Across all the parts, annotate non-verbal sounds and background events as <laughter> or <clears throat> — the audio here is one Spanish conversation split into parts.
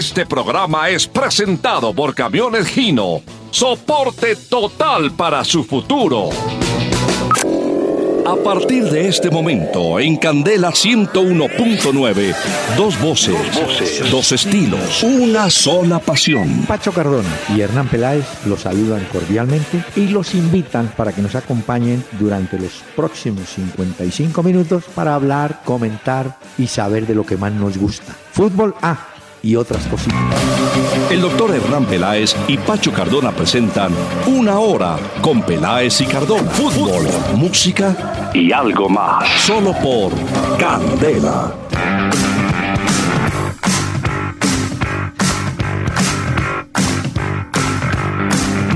Este programa es presentado por Camiones Gino. Soporte total para su futuro. A partir de este momento, en Candela 101.9, dos voces, dos estilos, una sola pasión. Pacho Cardona y Hernán Peláez los saludan cordialmente y los invitan para que nos acompañen durante los próximos 55 minutos para hablar, comentar y saber de lo que más nos gusta. Fútbol A y otras cositas. El doctor Hernán Peláez y Pacho Cardona presentan Una Hora con Peláez y Cardona. Fútbol, música y algo más. Solo por Candela.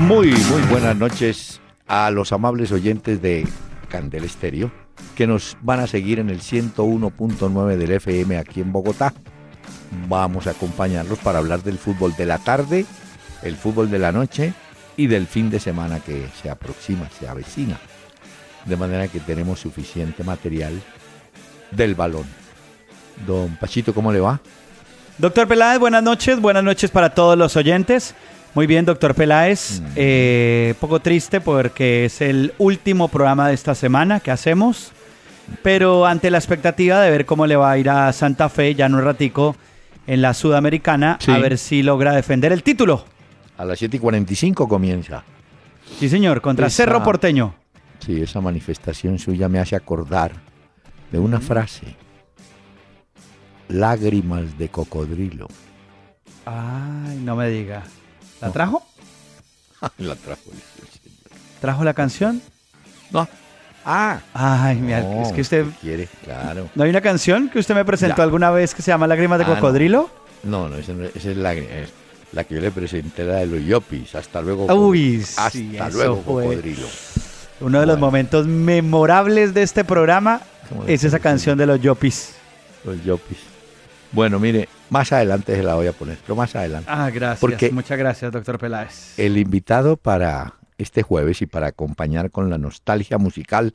Muy, muy buenas noches a los amables oyentes de Candela Estéreo que nos van a seguir en el 101.9 del FM aquí en Bogotá vamos a acompañarlos para hablar del fútbol de la tarde, el fútbol de la noche y del fin de semana que se aproxima, se avecina. De manera que tenemos suficiente material del balón. Don Pachito, ¿cómo le va? Doctor Peláez, buenas noches, buenas noches para todos los oyentes. Muy bien, doctor Peláez. Mm. Eh, poco triste porque es el último programa de esta semana que hacemos, pero ante la expectativa de ver cómo le va a ir a Santa Fe ya en un ratico en la Sudamericana, a ver si logra defender el título. A las 7 y 45 comienza. Sí, señor, contra Cerro Porteño. Sí, esa manifestación suya me hace acordar de una frase. Lágrimas de cocodrilo. Ay, no me diga. ¿La trajo? <laughs> la trajo. ¿Trajo la canción? No, Ah. Ay, mira, es que usted... Quiere, claro. ¿No hay una canción que usted me presentó alguna vez que se llama Lágrimas de ah, Cocodrilo? No, no, esa, es la, la, que yo le presenté, la de los Yopis. Hasta luego. Uy, hasta luego, Cocodrilo. Uno de los momentos memorables de este programa es esa canción de los Yopis. Los Yopis. Bueno, mire, más adelante se la voy a poner, pero más adelante. Ah, gracias. Porque Muchas gracias, doctor Peláez. El invitado para este jueves y para acompañar con la nostalgia musical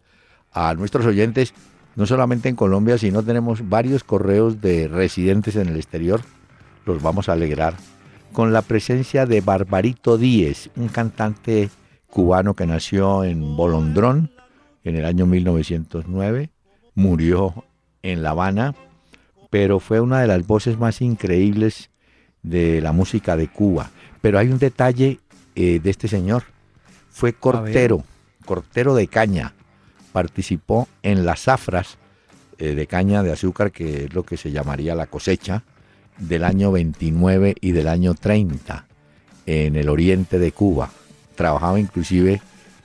a nuestros oyentes, no solamente en Colombia, sino tenemos varios correos de residentes en el exterior, los vamos a alegrar, con la presencia de Barbarito Díez, un cantante cubano que nació en Bolondrón en el año 1909, murió en La Habana, pero fue una de las voces más increíbles de la música de Cuba. Pero hay un detalle eh, de este señor, fue cortero, cortero de caña. Participó en las zafras eh, de caña de azúcar, que es lo que se llamaría la cosecha, del año 29 y del año 30 en el oriente de Cuba. Trabajaba inclusive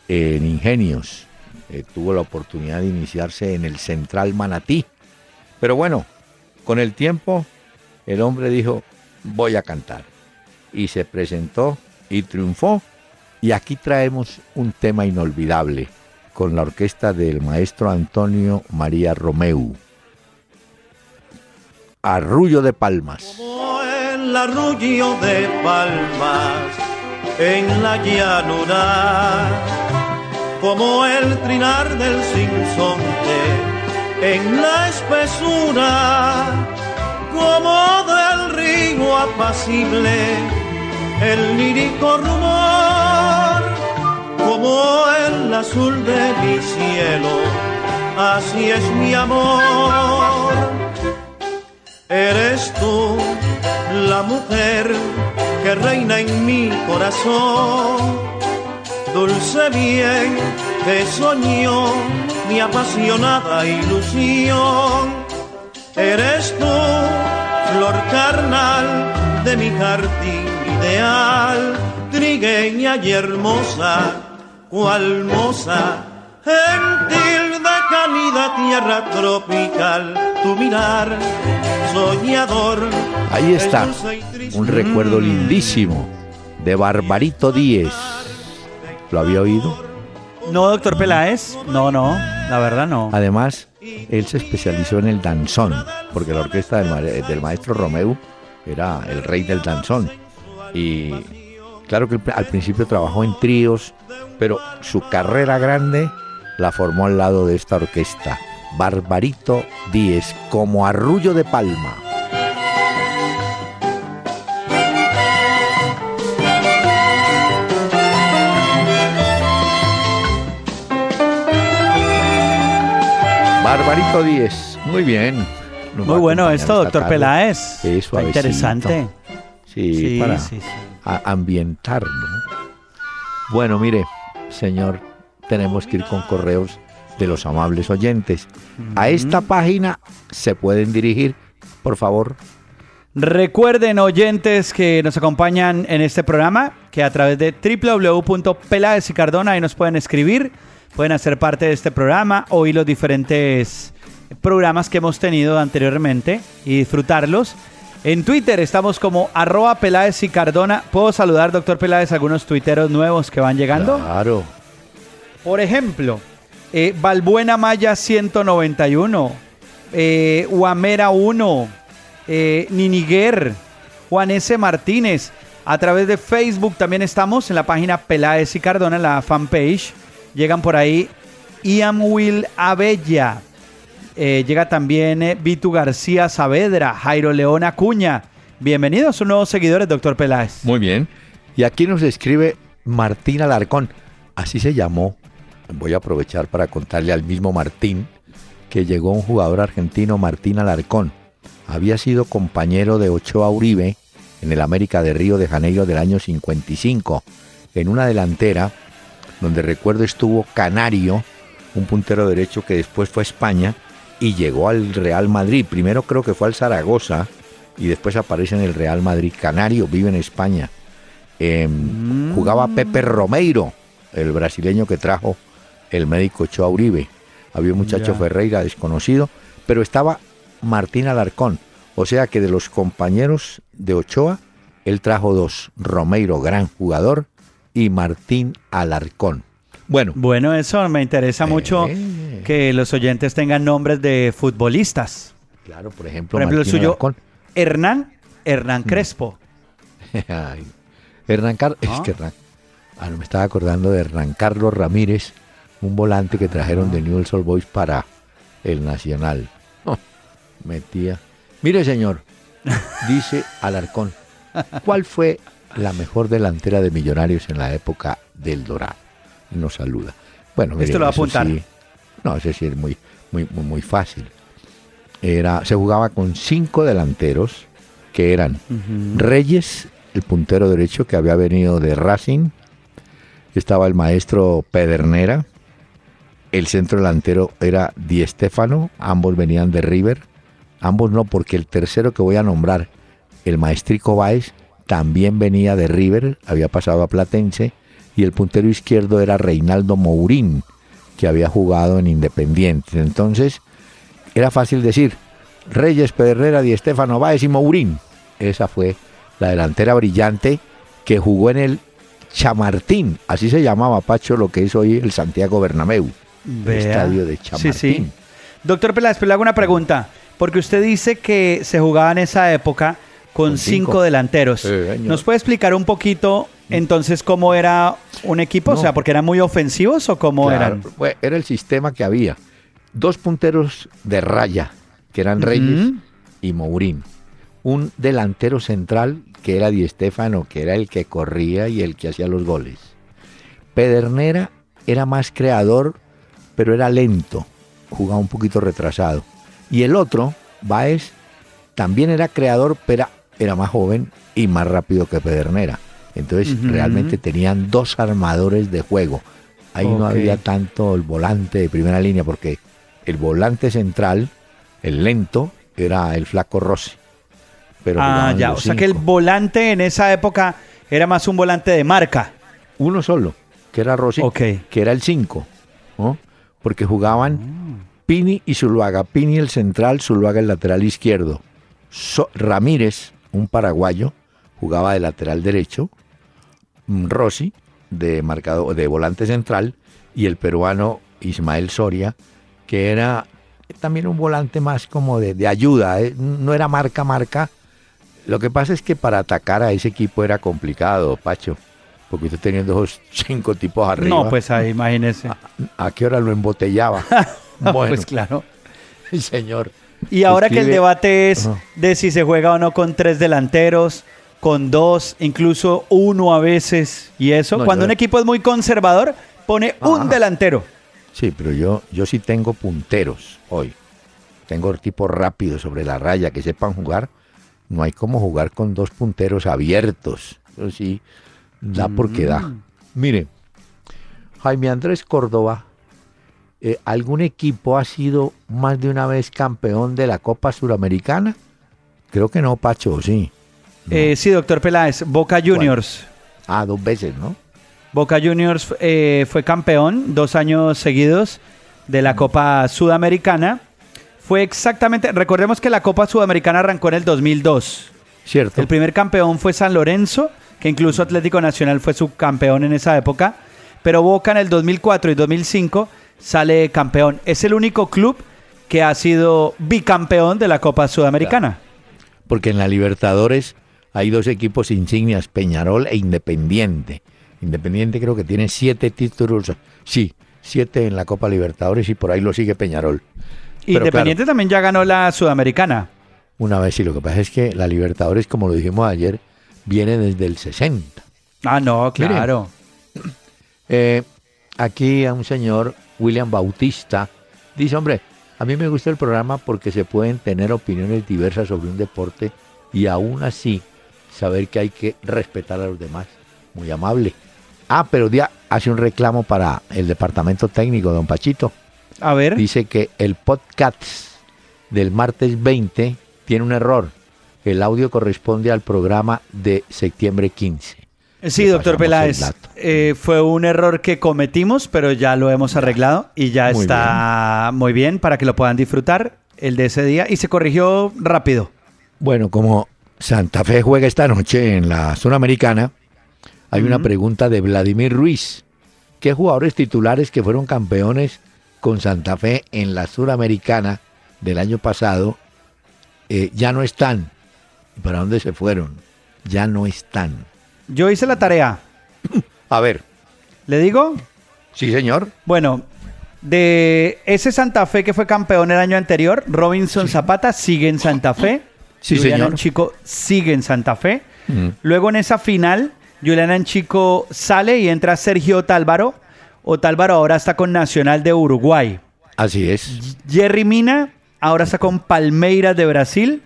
en ingenios. Eh, tuvo la oportunidad de iniciarse en el Central Manatí. Pero bueno, con el tiempo el hombre dijo, voy a cantar. Y se presentó y triunfó y aquí traemos un tema inolvidable con la orquesta del maestro Antonio María Romeu. Arrullo de Palmas. Como el arrullo de palmas en la llanura, como el trinar del sinsonte en la espesura, como del río apacible el lírico rumor, como el azul de mi cielo, así es mi amor. Eres tú la mujer que reina en mi corazón, dulce bien que soñó mi apasionada ilusión. Eres tú, flor carnal de mi jardín ideal, trigueña y hermosa, cual moza, gentil de calidad tierra tropical, tu mirar soñador. Ahí está, un recuerdo lindísimo de Barbarito Díez. ¿Lo había oído? No, doctor Peláez, no, no, la verdad no. Además, él se especializó en el danzón, porque la orquesta del, del maestro Romeu era el rey del danzón. Y Claro que al principio trabajó en tríos, pero su carrera grande la formó al lado de esta orquesta, Barbarito Díez, como arrullo de palma. Barbarito 10. Muy bien. Muy bueno esto, doctor. Peláez. Está interesante. Sí, para, sí, sí a- ambientarlo. Bueno, mire, señor, tenemos que ir con correos de los amables oyentes. A esta página se pueden dirigir, por favor. Recuerden, oyentes que nos acompañan en este programa, que a través de www.peláez y Cardona ahí nos pueden escribir, pueden hacer parte de este programa, oír los diferentes programas que hemos tenido anteriormente y disfrutarlos. En Twitter estamos como arroba Peláez y Cardona. ¿Puedo saludar, doctor Peláez, algunos tuiteros nuevos que van llegando? Claro. Por ejemplo, eh, Balbuena Maya 191, eh, Huamera 1, eh, Niniguer, Juan S. Martínez. A través de Facebook también estamos en la página Peláez y Cardona, en la fanpage. Llegan por ahí Ian Will Abella. Eh, llega también eh, Vitu García Saavedra, Jairo León Acuña. Bienvenidos, son nuevos seguidores, doctor Peláez. Muy bien. Y aquí nos escribe Martín Alarcón. Así se llamó. Voy a aprovechar para contarle al mismo Martín que llegó un jugador argentino, Martín Alarcón. Había sido compañero de Ochoa Uribe en el América de Río de Janeiro del año 55, en una delantera donde recuerdo estuvo Canario, un puntero derecho que después fue a España y llegó al Real Madrid. Primero creo que fue al Zaragoza y después aparece en el Real Madrid. Canario vive en España. Em, Jugaba Pepe Romeiro, el brasileño que trajo el médico Ochoa Uribe. Había un muchacho. Ferreira desconocido, pero estaba Martín Alarcón. O sea que de los compañeros de Ochoa, él trajo dos. Romeiro, gran jugador, y Martín Alarcón. Bueno, Bueno, eso me interesa mucho Eh. que los oyentes tengan nombres de futbolistas. claro, por ejemplo, Por ejemplo, el suyo, Alarcón. Hernán, Hernán Crespo. <laughs> Ay, Hernán Carlos, Ah. es que Hernán, ah, no me estaba acordando de Hernán Carlos Ramírez, un volante que trajeron de Newell's Old Boys para el Nacional. <laughs> Oh, metía. Mire, señor, <laughs> dice Alarcón, ¿cuál fue la mejor delantera de Millonarios en la época del Dorado? Nos saluda. Bueno, mire, Esto lo va a apuntar. sí- no, ese sí es muy, muy, muy, muy fácil. Era, se jugaba con cinco delanteros que eran Reyes, el puntero derecho que había venido de Racing. Estaba el maestro Pedernera. El centro delantero era Di Stéfano. Ambos venían de River. Ambos no, porque el tercero que voy a nombrar, el maestrico Báez, también venía de River, había pasado a Platense. Y el puntero izquierdo era Reinaldo Mourín, que había jugado en Independiente. Entonces, era fácil decir Reyes, Pedernera, Di Stéfano, Báez y Mourín. Esa fue la delantera brillante que jugó en el Chamartín, así se llamaba Pacho lo que es hoy el Santiago Bernabéu, el estadio de Chamartín. Sí, sí. Doctor Peláez, pero le hago una pregunta. Porque usted dice que se jugaba en esa época con, Con cinco. cinco. delanteros. Sí. ¿Nos puede explicar un poquito entonces cómo era un equipo? O sea, porque eran muy ofensivos o cómo Claro, eran. era el sistema que había. Dos punteros de raya, que eran. Reyes y Mourín. Un delantero central, que era Di Stéfano, que era el que corría y el que hacía los goles. Pedernera era más creador, pero era lento, jugaba un poquito retrasado. Y el otro, Baez, también era creador, pero era más joven y más rápido que Pedernera. Entonces realmente tenían dos armadores de juego. Ahí no había tanto el volante de primera línea, porque el volante central, el lento, era el flaco Rossi. Pero Ah, ya. O sea que el volante en esa época era más un volante de marca. uno solo, que era Rossi, que era el 5, porque jugaban Pini y Zuluaga. Pini el central, Zuluaga el lateral izquierdo. So- Ramírez, un paraguayo, jugaba de lateral derecho. Rossi, de, marcado, de volante central. Y el peruano Ismael Soria, que era también un volante más como de, de ayuda. ¿eh? No era marca, marca. Lo que pasa es que para atacar a ese equipo era complicado, Pacho. Porque usted teniendo esos <laughs> cinco tipos arriba. No, pues ahí, imagínese. ¿A qué hora lo embotellaba? <laughs> bueno, Pues claro. señor. Y ahora que el debate es de si se juega o no con tres delanteros, con dos, incluso uno a veces, y eso, No, cuando yo- un equipo es muy conservador, pone un Ajá. delantero. Sí, pero yo, yo sí tengo punteros hoy. Tengo tipos rápidos sobre la raya que sepan jugar. No hay como jugar con dos punteros abiertos. Eso sí, da porque da. Mm. Mire, Jaime Andrés Córdoba, eh, ¿algún equipo ha sido más de una vez campeón de la Copa Suramericana? Creo que no, Pacho, sí. No. Eh, sí, doctor Peláez, Boca Juniors. Ah, dos veces, ¿no? Boca Juniors eh, fue campeón dos años seguidos de la Copa Sudamericana. Fue exactamente, recordemos que la Copa Sudamericana arrancó en el 2002. Cierto. El primer campeón fue San Lorenzo, que incluso Atlético Nacional fue subcampeón en esa época. Pero Boca en el 2004 y 2005 sale campeón. Es el único club que ha sido bicampeón de la Copa Sudamericana. Porque en la Libertadores hay dos equipos insignias, Peñarol e Independiente. Independiente creo que tiene siete títulos, sí, siete en la Copa Libertadores y por ahí lo sigue Peñarol. Pero Independiente también ya ganó la Sudamericana. Una vez, y lo que pasa es que la Libertadores, como lo dijimos ayer, viene desde el 60. Ah, no, claro. Eh, aquí a un señor, William Bautista, dice, hombre, a mí me gusta el programa porque se pueden tener opiniones diversas sobre un deporte y aún así saber que hay que respetar a los demás. Muy amable. Ah, pero día hace un reclamo para el departamento técnico, don Pachito. A ver. Dice que el podcast del martes 20 tiene un error. El audio corresponde al programa de septiembre 15. Sí, doctor Peláez. eh, fue un error que cometimos, pero ya lo hemos arreglado y ya Muy está muy bien para que lo puedan disfrutar el de ese día y se corrigió rápido. Bueno, como Santa Fe juega esta noche en la zona americana, hay una pregunta de Vladimir Ruiz. ¿Qué jugadores titulares que fueron campeones con Santa Fe en la suramericana del año pasado eh, ya no están? ¿Y para dónde se fueron? Ya no están. Yo hice la tarea. <clears throat> A ver, ¿Le digo? sí señor. Bueno, de ese Santa Fe que fue campeón el año anterior, Robinson Zapata sigue en Santa Fe. Sí, señor. Chico sigue en Santa Fe. Mm. Luego en esa final, Julián Chico sale y entra Sergio Otálvaro. Otálvaro ahora está con Nacional de Uruguay. Así es. Jerry Mina ahora está con Palmeiras de Brasil.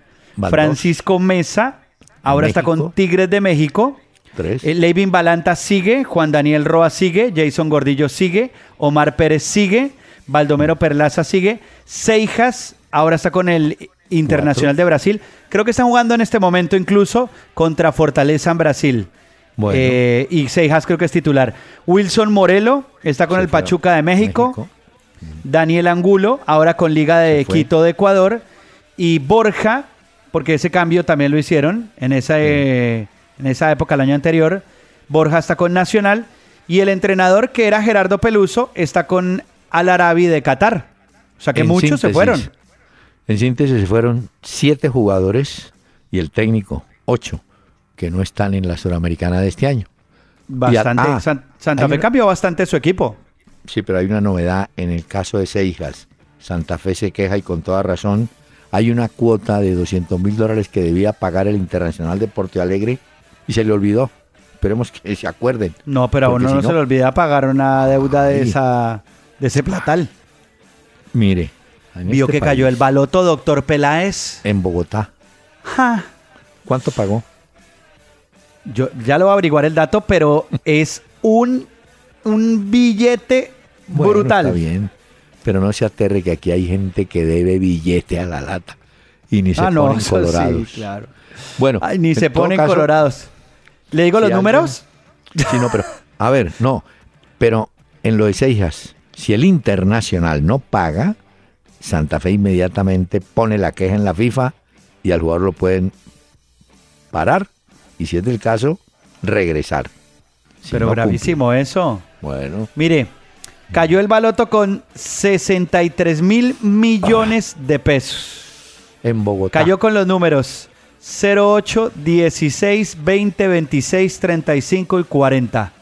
Francisco Mesa ahora está con Tigres de México. Tres. Eh, Levin Balanta sigue, Juan Daniel Roa sigue, Jason Gordillo sigue, Omar Pérez sigue, Baldomero Perlaza sigue, Seijas ahora está con el Internacional de Brasil. Creo que están jugando en este momento incluso contra Fortaleza en Brasil. Bueno. Eh, y Seijas creo que es titular. Wilson Morelo está con Se el Pachuca de México. México. Daniel Angulo, ahora con Liga de. Quito de Ecuador. Y Borja, porque ese cambio también lo hicieron en esa, eh, en esa época, el año anterior. Borja está con Nacional. Y el entrenador, que era Gerardo Peluso, está con Al Arabi de Qatar. O sea que En muchos se fueron. En síntesis, fueron siete jugadores y el técnico, ocho, que no están en la suramericana de este año. Bastante. ah, San- Santa Fe una- cambió bastante su equipo. Sí, pero hay una novedad en el caso de Seijas. Santa Fe se queja y con toda razón. Hay una cuota de 200 mil dólares que debía pagar el Internacional de Porto Alegre y se le olvidó. Esperemos que se acuerden. No, pero a uno si no, no- se le olvida pagar una deuda de, esa, de ese platal. Mire, Vio este que cayó el baloto, doctor Peláez. En Bogotá. Ja. ¿Cuánto pagó? Yo ya lo voy a averiguar el dato, pero es un, un billete Bueno, brutal. Está bien. Pero no se aterre que aquí hay gente que debe billete a la lata. Y ni se ah, ponen colorados. sí, claro. Bueno, Ay, ni se ponen caso, colorados. ¿Le digo si los alguien- números? Sí, no, pero, a ver, no, pero en lo de Seijas, si el Internacional no paga, Santa Fe inmediatamente pone la queja en la FIFA y al jugador lo pueden parar y si es del caso, regresar. Si pero no gravísimo eso. Bueno, Mire, cayó el baloto con 63 mil millones de pesos. en Bogotá. Cayó con los números 08, 16, 20, 26, 35 y 40.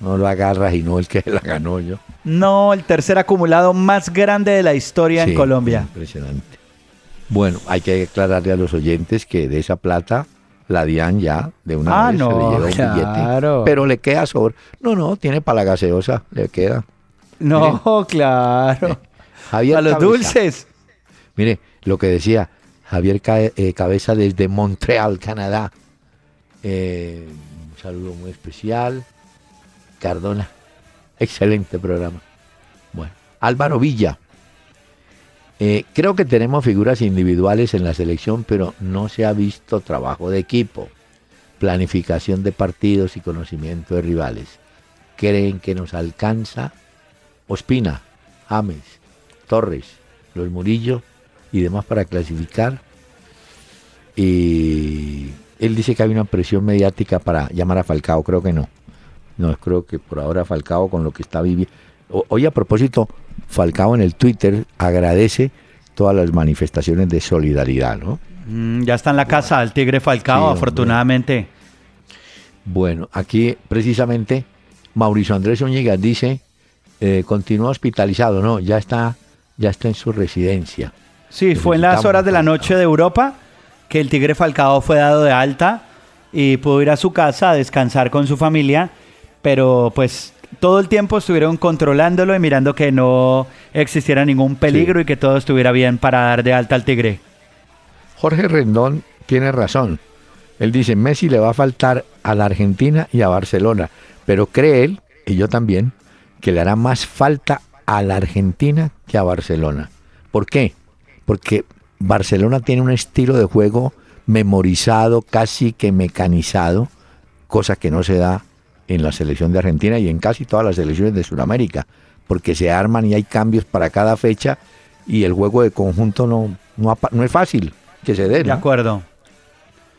No lo agarras y no el que <laughs> la ganó yo. No, el tercer acumulado más grande de la historia Sí, en Colombia. Impresionante. Bueno, hay que aclararle a los oyentes que de esa plata la DIAN ya de una Ah, vez no, se le lleva un claro. billete. Pero le queda sobre. No, no, tiene para la gaseosa, le queda. No, claro. Javier a los Cabeza. dulces. Mire, lo que decía Javier eh, Cabeza desde Montreal, Canadá. Eh, un saludo muy especial. Cardona, excelente programa. Bueno, Álvaro Villa. Eh, creo que tenemos figuras individuales en la selección, pero no se ha visto trabajo de equipo, planificación de partidos y conocimiento de rivales. ¿Creen que nos alcanza? Ospina, James, Torres, los Murillo y demás para clasificar. Y él dice que hay una presión mediática para llamar a Falcao, creo que no. No, creo que por ahora Falcao con lo que está viviendo... Hoy a propósito, Falcao en el Twitter agradece todas las manifestaciones de solidaridad, ¿no? Mm, ya está en la casa el Tigre Falcao, Sí, afortunadamente. Bueno, aquí precisamente Mauricio Andrés Zúñiga dice, eh, continúa hospitalizado, no, ya está, ya está en su residencia. Sí, fue en las horas de la noche de Europa que el Tigre Falcao fue dado de alta y pudo ir a su casa a descansar con su familia, pero pues todo el tiempo estuvieron controlándolo y mirando que no existiera ningún peligro y que todo estuviera bien para dar de alta al Tigre. Jorge Rendón tiene razón. Él dice, Messi le va a faltar a la Argentina y a Barcelona, pero cree él, y yo también, que le hará más falta a la Argentina que a Barcelona. ¿Por qué? Porque Barcelona tiene un estilo de juego memorizado, casi que mecanizado, cosa que no se da en la selección de Argentina y en casi todas las selecciones de Sudamérica, porque se arman y hay cambios para cada fecha y el juego de conjunto no, no, es fácil que se dé. De acuerdo.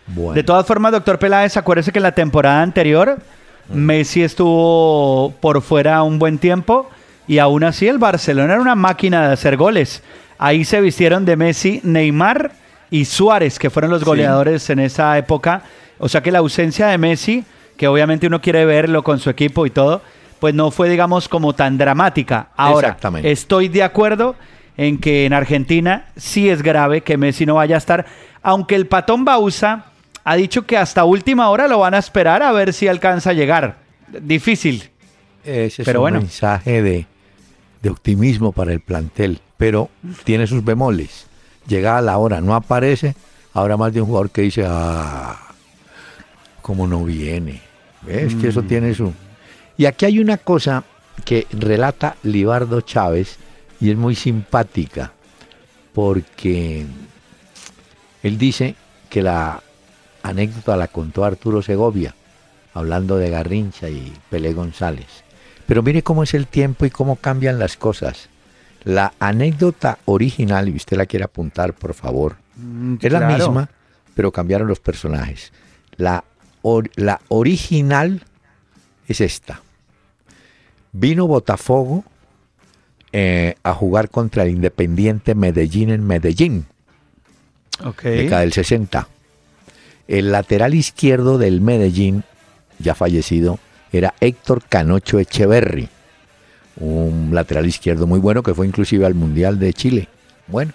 Bueno. De todas formas, doctor Peláez, acuérdese que en la temporada anterior Messi estuvo por fuera un buen tiempo y aún así el Barcelona era una máquina de hacer goles. Ahí se vistieron de Messi, Neymar y Suárez, que fueron los Sí. goleadores en esa época. O sea que la ausencia de Messi, que obviamente uno quiere verlo con su equipo y todo, pues no fue, digamos, como tan dramática. Ahora, estoy de acuerdo en que en Argentina sí es grave que Messi no vaya a estar, aunque el patón Bausa ha dicho que hasta última hora lo van a esperar a ver si alcanza a llegar. Difícil. Ese es Pero un bueno. mensaje de, de optimismo para el plantel, pero tiene sus bemoles. Llega a la hora, no aparece, habrá más de un jugador que dice, ah, como no viene. ¿Ves? Que Mm. eso tiene su... Y aquí hay una cosa que relata Libardo Chávez y es muy simpática, porque él dice que la anécdota la contó Arturo Segovia, hablando de Garrincha y Pelé González. Pero mire cómo es el tiempo y cómo cambian las cosas. La anécdota original, y usted la quiere apuntar, por favor, es la misma, pero cambiaron los personajes. La, or- la original es esta. Vino Botafogo eh, a jugar contra el Independiente Medellín en Medellín década del 60. El lateral izquierdo del Medellín, ya fallecido, era Héctor Canocho Echeverry, un lateral izquierdo muy bueno que fue inclusive al Mundial de Chile. Bueno,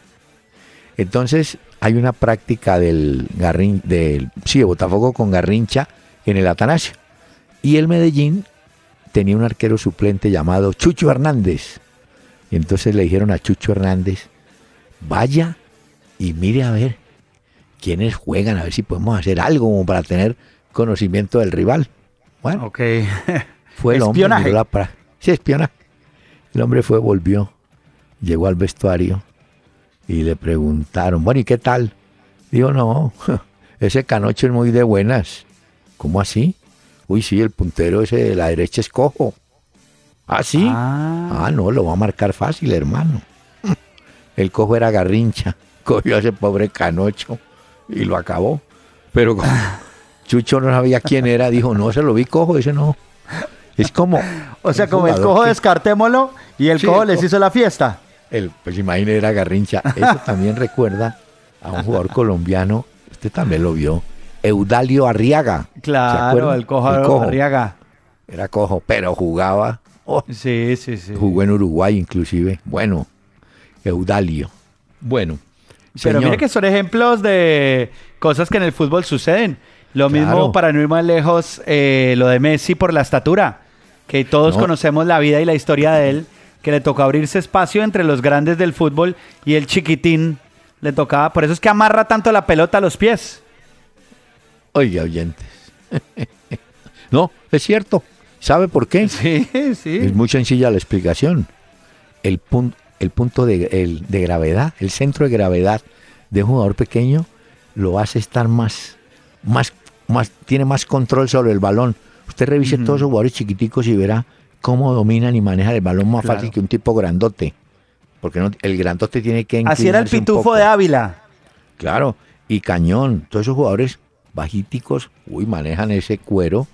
entonces hay una práctica del Garrin, del sí, de Botafogo con Garrincha en el Atanasio. Y el Medellín tenía un arquero suplente llamado Chucho Hernández. Y entonces le dijeron a Chucho Hernández, vaya y mire a ver quiénes juegan, a ver si podemos hacer algo como para tener conocimiento del rival. Bueno, Ok. <laughs> fue el hombre. Espionaje. miró la Sí, espionaje. El hombre fue, volvió, llegó al vestuario y le preguntaron, bueno, ¿y qué tal? Digo, no, <laughs> ese canocho es muy de buenas. ¿Cómo así? Uy, sí, el puntero ese de la derecha es cojo. ¿Ah, sí? Ah. Ah, no, lo va a marcar fácil, hermano. <laughs> El cojo era garrincha. <laughs> Cogió a ese pobre canocho y lo acabó. Pero como Chucho no sabía quién era, dijo, no, se lo vi cojo, ese no. Es como... O sea, como el cojo que- descartémoslo y el Sí, cojo el les hizo la fiesta. El, pues imagínate, era garrincha. <laughs> Eso también recuerda a un jugador colombiano, usted también lo vio, Eudalio Arriaga. ¿Se Claro, el cojo, El cojo. Arriaga. Era cojo, pero jugaba, oh, Sí, sí, sí. jugó en Uruguay inclusive. Bueno, Eudalio. Bueno. Pero señor. mire que son ejemplos de cosas que en el fútbol suceden. Lo Claro. mismo para no ir más lejos, eh, lo de Messi por la estatura, que todos No. conocemos la vida y la historia de él, que le tocó abrirse espacio entre los grandes del fútbol y el chiquitín le tocaba. Por eso es que amarra tanto la pelota a los pies. Oiga, oyentes. <laughs> no, es cierto. ¿Sabe por qué? Sí, sí. Es muy sencilla la explicación. El, punto el punto de, el, de gravedad, el centro de gravedad de un jugador pequeño lo hace estar más, más, más, tiene más control sobre el balón. Usted revise todos los jugadores chiquiticos y verá cómo dominan y manejan el balón más fácil que un tipo grandote. Porque no, el grandote tiene que Así era el pitufo de Ávila. Claro, y Cañón, todos esos jugadores bajíticos, uy, manejan ese cuero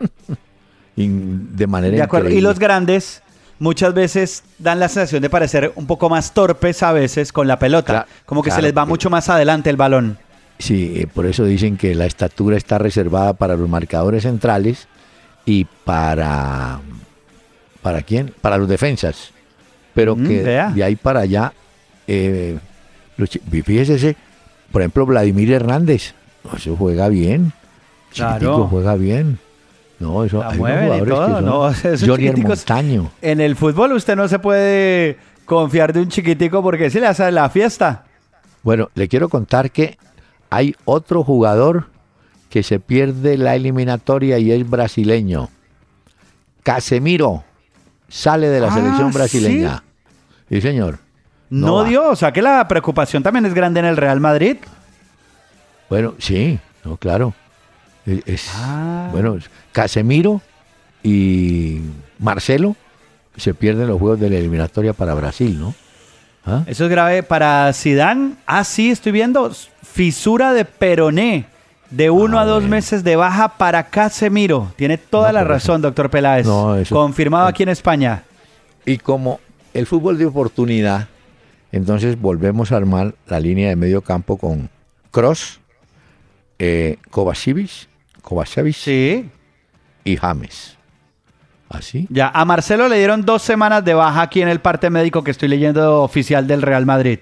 <laughs> de manera de acuerdo. Y los grandes muchas veces dan la sensación de parecer un poco más torpes a veces con la pelota, como que se les va mucho más adelante el balón. Sí, eh, por eso dicen que la estatura está reservada para los marcadores centrales y para ¿para quién? Para los defensas. Pero mm, que de ahí para allá eh, fíjese, por ejemplo, Vladimir Hernández, eso juega bien. Claro. juega bien. No, eso hay todo, no, <laughs> Johnny Montaño. En el fútbol usted no se puede confiar de un chiquitico porque si le hace la fiesta. Bueno, le quiero contar que hay otro jugador que se pierde la eliminatoria y es brasileño. Casemiro sale de la ah, selección brasileña. ¿sí? señor. No, dio, o sea que la preocupación también es grande en el Real Madrid. Bueno, sí, no, claro. Ah. Bueno, Casemiro y Marcelo se pierden los juegos de la eliminatoria para Brasil, ¿no? ¿Ah? Eso es grave para Zidane. Ah, sí, estoy viendo fisura de peroné de uno a dos meses de baja para Casemiro. Tiene toda la razón, doctor Peláez. Confirmado aquí en España. Y como el fútbol de oportunidad, entonces volvemos a armar la línea de medio campo con Cross, eh, Kovacevic, sí. y James. ¿Así? Ya, a Marcelo le dieron dos semanas de baja aquí en el parte médico que estoy leyendo oficial del Real Madrid.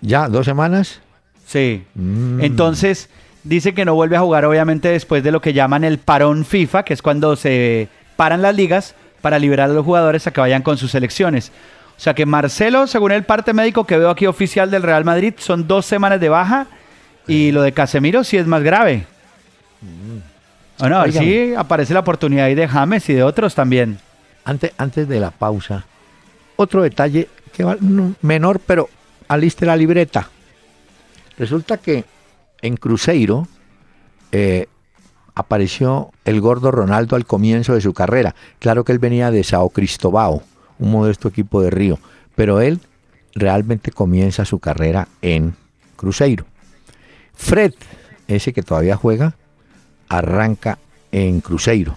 ¿Ya? ¿Dos semanas? Sí. Mm. Entonces, dice que no vuelve a jugar, obviamente, después de lo que llaman el parón FIFA, que es cuando se paran las ligas para liberar a los jugadores a que vayan con sus selecciones. O sea que Marcelo, según el parte médico que veo aquí oficial del Real Madrid, son dos semanas de baja y lo de Casemiro sí es más grave. Bueno, sí aparece la oportunidad ahí de James y de otros también. Antes, antes de la pausa, otro detalle que va menor, pero aliste la libreta. Resulta que en Cruzeiro eh, apareció el gordo Ronaldo al comienzo de su carrera. Claro que él venía de Sao Cristobao, un modesto equipo de Río, pero él realmente comienza su carrera en Cruzeiro. Fred, ese que todavía juega, arranca en Cruzeiro.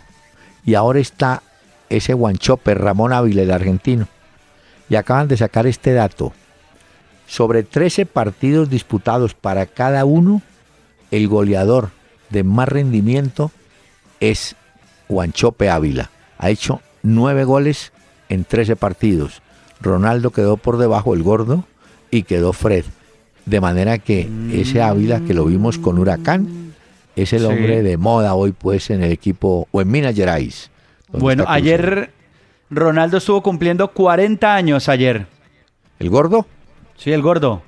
Y ahora está ese guanchope Ramón Ávila, el argentino. Y acaban de sacar este dato. Sobre 13 partidos disputados para cada uno, el goleador de más rendimiento es Guanchope Ávila. Ha hecho 9 goles en 13 partidos. Ronaldo quedó por debajo, el gordo, y quedó Fred. De manera que ese Ávila que lo vimos con Huracán es el hombre de moda hoy pues en el equipo o en Minas Gerais. Bueno, ayer Ronaldo estuvo cumpliendo 40 años ayer. ¿El gordo? Sí, el gordo.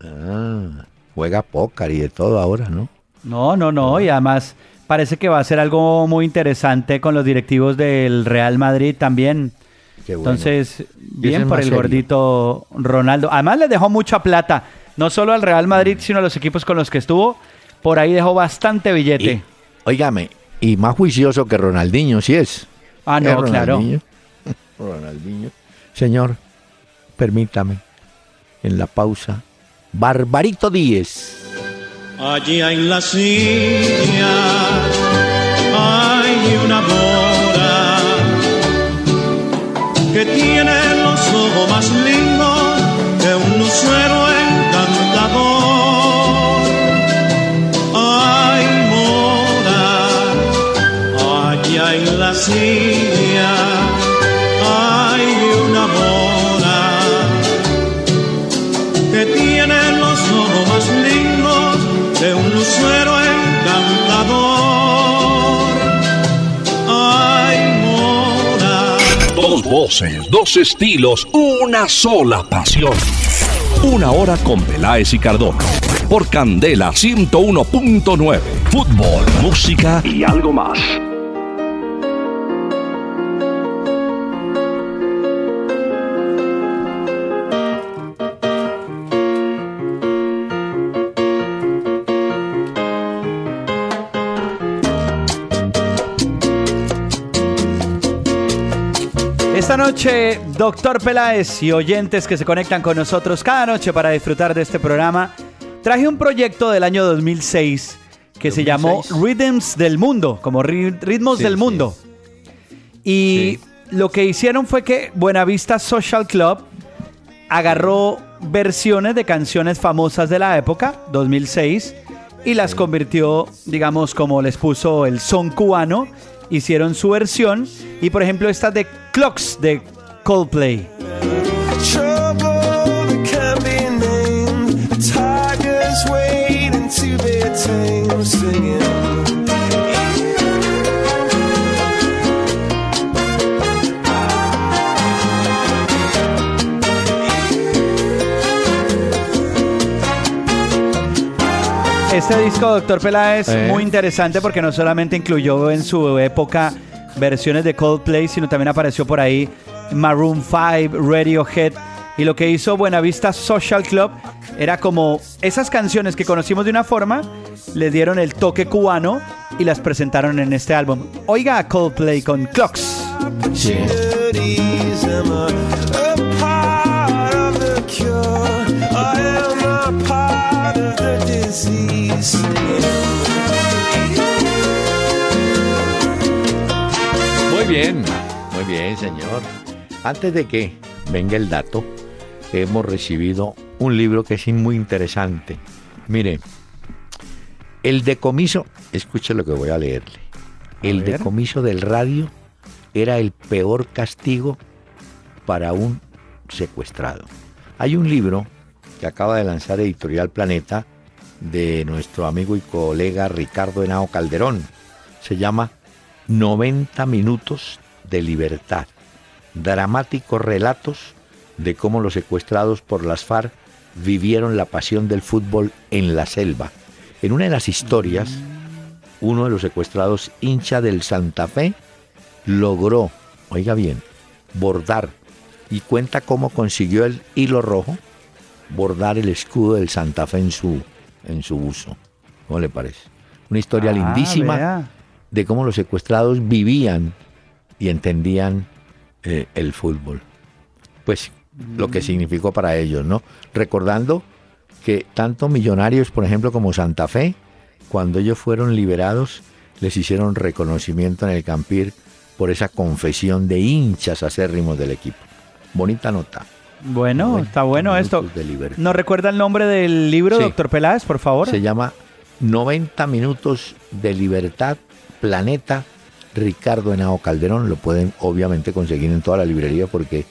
Ah, juega pócar y de todo ahora, ¿no? No, no, no, y además parece que va a ser algo muy interesante con los directivos del Real Madrid también. Entonces, bien por el gordito Ronaldo. Además le dejó mucha plata, no solo al Real Madrid, sino a los equipos con los que estuvo por ahí dejó bastante billete. Óigame, y más juicioso que Ronaldinho, si es. Ah, no, claro. <laughs> Ronaldinho. Señor, permítame, en la pausa, Barbarito Díez. Allí en la silla hay una mora que tiene los ojos más lindos que un lucero silla voces, dos estilos, una sola pasión. Una hora con Peláez y Cardona. Por Candela 101.9. Fútbol, música y algo más. Noche, doctor Peláez y oyentes que se conectan con nosotros cada noche para disfrutar de este programa, traje un proyecto del año 2006 que se llamó 2006. Rhythms del Mundo, como ri- ritmos Sí, del sí. mundo. Y lo que hicieron fue que Buenavista Social Club agarró versiones de canciones famosas de la época, 2006, y las convirtió, digamos, como les puso el son cubano, hicieron su versión, y por ejemplo esta de Clocks de Coldplay. Este disco, Doctor Peláez, Eh. muy interesante porque no solamente incluyó en su época versiones de Coldplay, sino también apareció por ahí Maroon 5, Radiohead. Y lo que hizo Buenavista Social Club era como esas canciones que conocimos de una forma, le dieron el toque cubano y las presentaron en este álbum. Oiga a Coldplay con Clocks. Bien, muy bien, señor. Antes de que venga el dato, hemos recibido un libro que es muy interesante. Mire, el decomiso, escuche lo que voy a leerle. El decomiso del radio era el peor castigo para un secuestrado. Hay un libro que acaba de lanzar Editorial Planeta de nuestro amigo y colega Ricardo Henao Calderón. Se llama 90 minutos de libertad. Dramáticos relatos de cómo los secuestrados por las FARC vivieron la pasión del fútbol en la selva. En una de las historias, uno de los secuestrados, hincha del Santa Fe, logró, oiga bien, bordar y cuenta cómo consiguió el hilo rojo, bordar el escudo del Santa Fe en su, en su uso. ¿Cómo le parece? Una historia Ah, lindísima vea. De cómo los secuestrados vivían y entendían eh, el fútbol. Pues lo que significó para ellos, ¿no? Recordando que tanto Millonarios, por ejemplo, como Santa Fe, cuando ellos fueron liberados, les hicieron reconocimiento en el Campir por esa confesión de hinchas acérrimos del equipo. Bonita nota. Bueno, Bueno, está bueno esto. ¿Nos recuerda el nombre del libro, Sí. doctor Peláez, por favor? Se llama 90 minutos de libertad, Planeta, Ricardo Henao Calderón. Lo pueden obviamente conseguir en toda la librería porque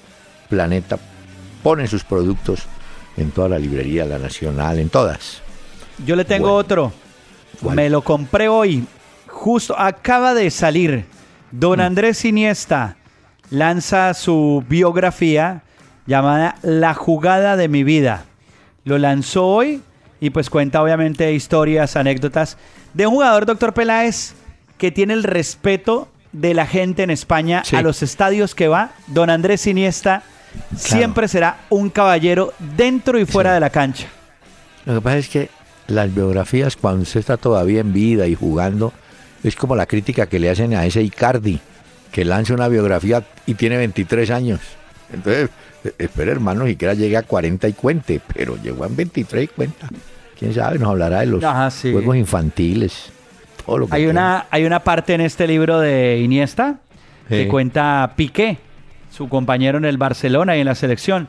Planeta pone sus productos en toda la librería, la nacional, en todas. Yo le tengo Bueno. otro. ¿Cuál? Me lo compré hoy. Justo acaba de salir. Mm. Don Andrés Iniesta lanza su biografía llamada La jugada de mi vida. Lo lanzó hoy y pues cuenta obviamente historias, anécdotas de un jugador, doctor Peláez, que tiene el respeto de la gente en España Sí. a los estadios que va. Don Andrés Iniesta siempre será un caballero dentro y fuera Sí. de la cancha. Lo que pasa es que las biografías, cuando usted está todavía en vida y jugando, es como la crítica que le hacen a ese Icardi, que lanza una biografía y tiene 23 años. Entonces, eh, espera hermano, siquiera llegue a 40 y cuente, pero llegó en 23 y cuenta. Quién sabe, nos hablará de los Ajá, sí. juegos infantiles, lo que Hay quiera. una, hay una parte en este libro de Iniesta que cuenta Piqué, su compañero en el Barcelona y en la selección.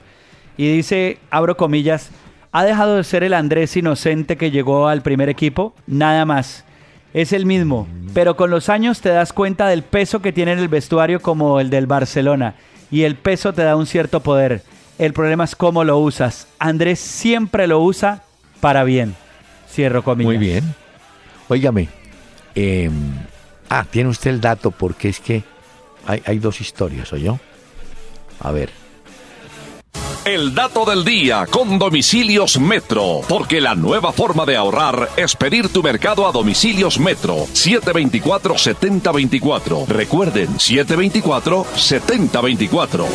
Y dice, abro comillas, ha dejado de ser el Andrés inocente que llegó al primer equipo, nada más. Es el mismo, pero con los años te das cuenta del peso que tiene en el vestuario como el del Barcelona. Y el peso te da un cierto poder. El problema es cómo lo usas. Andrés siempre lo usa para bien. Cierro comillas. Muy bien. Óigame, eh, ah, tiene usted el dato porque es que hay, dos historias, ¿oyó? A ver. El dato del día con domicilios Metro, porque la nueva forma de ahorrar es pedir tu mercado a domicilios Metro 724-7024. Recuerden, 724-7024.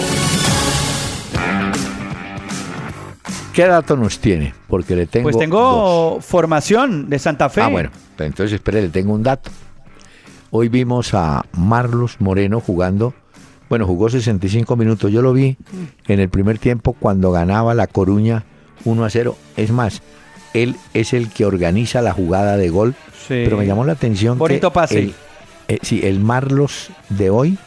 ¿Qué dato nos tiene? Porque le tengo. Pues dos. tengo formación de Santa Fe. Ah, bueno. Entonces, espere, le tengo un dato. Hoy vimos a Marlos Moreno jugando. Bueno, jugó 65 minutos. Yo lo vi en el primer tiempo cuando ganaba la Coruña 1 a 0. Es más, él es el que organiza la jugada de gol. Sí. Pero me llamó la atención Bonito que pase. el, eh, sí, el Marlos de hoy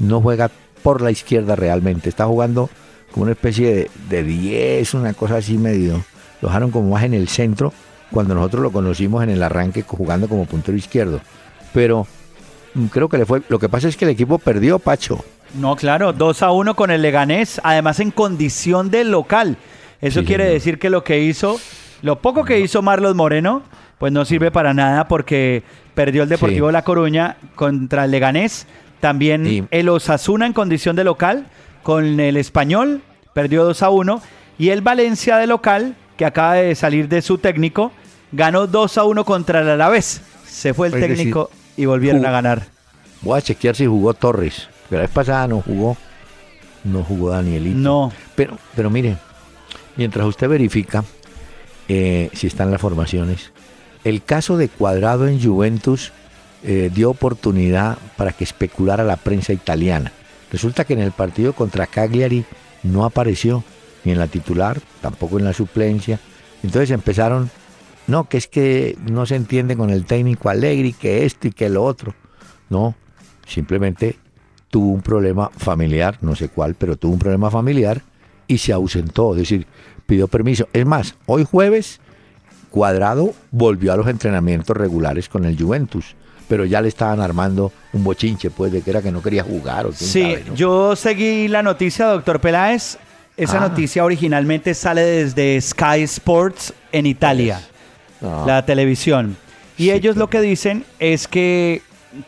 no juega por la izquierda realmente. Está jugando como una especie de, de 10, una cosa así medio. Lo dejaron como más en el centro cuando nosotros lo conocimos en el arranque jugando como puntero izquierdo. Pero mm, creo que le fue. Lo que pasa es que el equipo perdió, Pacho. No, claro, 2 a 1 con el Leganés, además en condición de local. Eso Sí, quiere señor. decir que lo que hizo, lo poco que hizo Marlos Moreno, pues no sirve para nada porque perdió el Deportivo Sí. La Coruña contra el Leganés. También el Osasuna en condición de local con el Español, perdió 2 a 1. Y el Valencia de local, que acaba de salir de su técnico, ganó 2 a 1 contra el Alavés. Se fue el Es decir, técnico y volvieron jugó- a ganar. Voy a chequear si jugó Torres. La vez pasada no jugó. No jugó Danielito. No. Pero, pero mire, mientras usted verifica eh, si están las formaciones, el caso de Cuadrado en Juventus eh, dio oportunidad para que especulara la prensa italiana. Resulta que en el partido contra Cagliari no apareció, ni en la titular, tampoco en la suplencia. Entonces empezaron, no, que es que no se entiende con el técnico Allegri, que esto y que lo otro. No, simplemente tuvo un problema familiar, no sé cuál, pero tuvo un problema familiar y se ausentó, es decir, pidió permiso. Es más, hoy jueves, Cuadrado volvió a los entrenamientos regulares con el Juventus, pero ya le estaban armando un bochinche, pues, de que era que no quería jugar o quién Sí, sabe, ¿no? yo seguí la noticia, doctor Peláez. Esa Ah. noticia originalmente sale desde Sky Sports en Italia, No. la televisión. Y Sí, ellos lo que dicen es que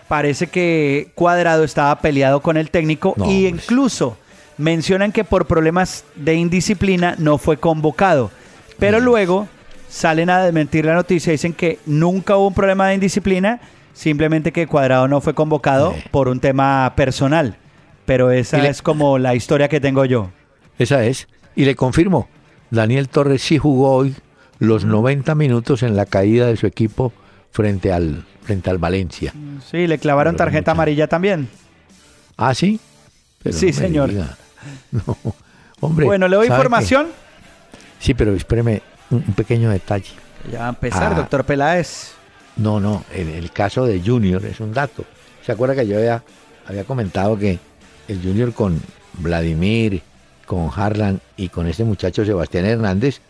parece que Cuadrado estaba peleado con el técnico No, y hombre. incluso mencionan que por problemas de indisciplina no fue convocado. Pero Mm. luego salen a desmentir la noticia, dicen que nunca hubo un problema de indisciplina, simplemente que Cuadrado no fue convocado por un tema personal. Pero esa le- es como la historia que tengo yo. Esa es. Y le confirmo, Daniel Torres sí jugó hoy los 90 minutos en la caída de su equipo frente al, frente al Valencia. Sí, le clavaron Pero tarjeta mucha- amarilla también. Ah, sí. Pero Sí, señor. <laughs> No, hombre. bueno, le doy información. Sí, pero espéreme un, un pequeño detalle. Ya va a empezar, Ah. doctor Peláez. No, no, en el caso de Junior es un dato. ¿Se acuerda que yo había, había comentado que el Junior con Vladimir, con Harlan y con este muchacho Sebastián Hernández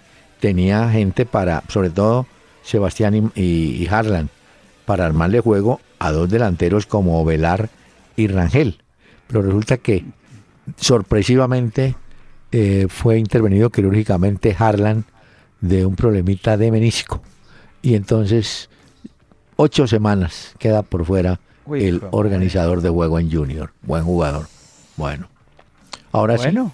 tenía gente para, sobre todo Sebastián y Harlan, para armarle juego a dos delanteros como Velar y Rangel. Pero resulta que sorpresivamente eh, fue intervenido quirúrgicamente Harlan de un problemita de menisco. Y entonces ocho semanas queda por fuera Uy, el organizador de juego en Junior. Buen jugador. Bueno. Ahora Bueno.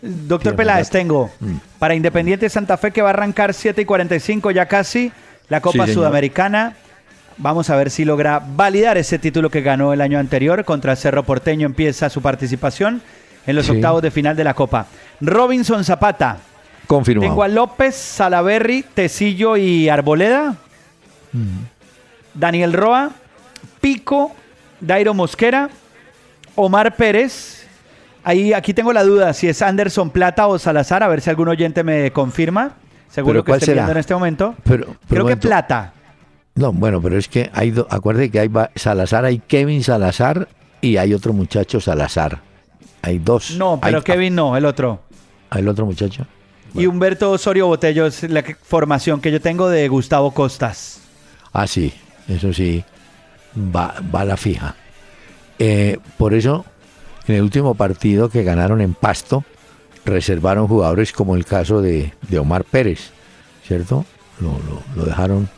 Doctor Tiene Peláez, tengo Mm. para Independiente Santa Fe que va a arrancar 7 y 45 ya casi, la Copa. Sudamericana. Vamos a ver si logra validar ese título que ganó el año anterior. Contra el Cerro Porteño empieza su participación en los Sí. octavos de final de la Copa. Robinson Zapata. sí, confirmado. Tengo a López, Salaberry, Tecillo y Arboleda. Daniel Roa, Pico, Dairo Mosquera, Omar Pérez. Ahí, aquí tengo la duda si es Anderson Plata o Salazar, a ver si algún oyente me confirma. Seguro ¿Pero que será? viendo en este momento. Pero- pero Creo que. Plata. No, bueno, pero es que hay, do- acuérdate que hay Salazar, hay Kevin Salazar y hay otro muchacho Salazar. Hay dos. No, pero Hay- Kevin no, el otro. ¿Hay el otro muchacho? Y Humberto Osorio Botello es la que- formación que yo tengo de Gustavo Costas. Ah, sí, eso sí, va, va a la fija. Eh, por eso, en el último partido que ganaron en Pasto, reservaron jugadores como el caso de, de Omar Pérez, ¿cierto? Lo, lo- lo dejaron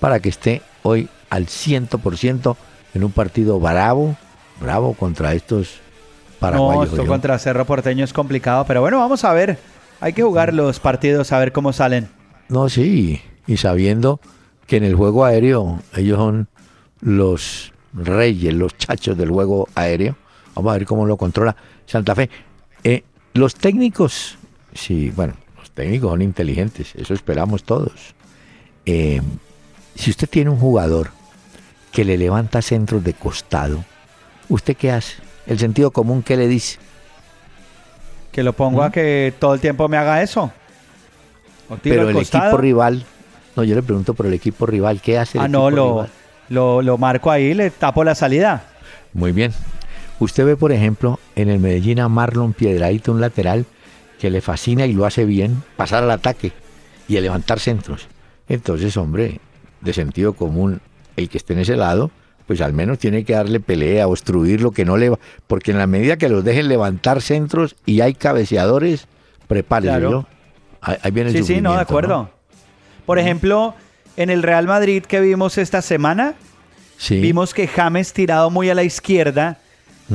para que esté hoy al 100% en un partido bravo, bravo contra estos paraguayo. no, esto yo. contra Cerro Porteño es complicado, pero bueno, vamos a ver. Hay que jugar los partidos a ver cómo salen. No, sí, y sabiendo que en el juego aéreo ellos son los reyes, los chachos del juego aéreo. Vamos a ver cómo lo controla Santa Fe. Eh, los técnicos, sí, bueno, los técnicos son inteligentes, eso esperamos todos. Eh, si usted tiene un jugador que le levanta centros de costado, ¿usted qué hace? El sentido común, ¿qué le dice? Que lo pongo a que todo el tiempo me haga eso. O tiro Pero el costado. equipo rival, no, yo le pregunto por el equipo rival, ¿qué hace el Ah, no, lo, lo, lo marco ahí, le tapo la salida. Muy bien. Usted ve, por ejemplo, en el Medellín a Marlon Piedradito, un lateral que le fascina y lo hace bien, pasar al ataque y a levantar centros. Entonces, hombre, de sentido común, el que esté en ese lado, pues al menos tiene que darle pelea, obstruir lo que no le va. Porque en la medida que los dejen levantar centros y hay cabeceadores, prepárese, Claro. Ahí, ahí viene el Sí, sí, no, de acuerdo. Por ejemplo, en el Real Madrid que vimos esta semana, Sí. vimos que James tirado muy a la izquierda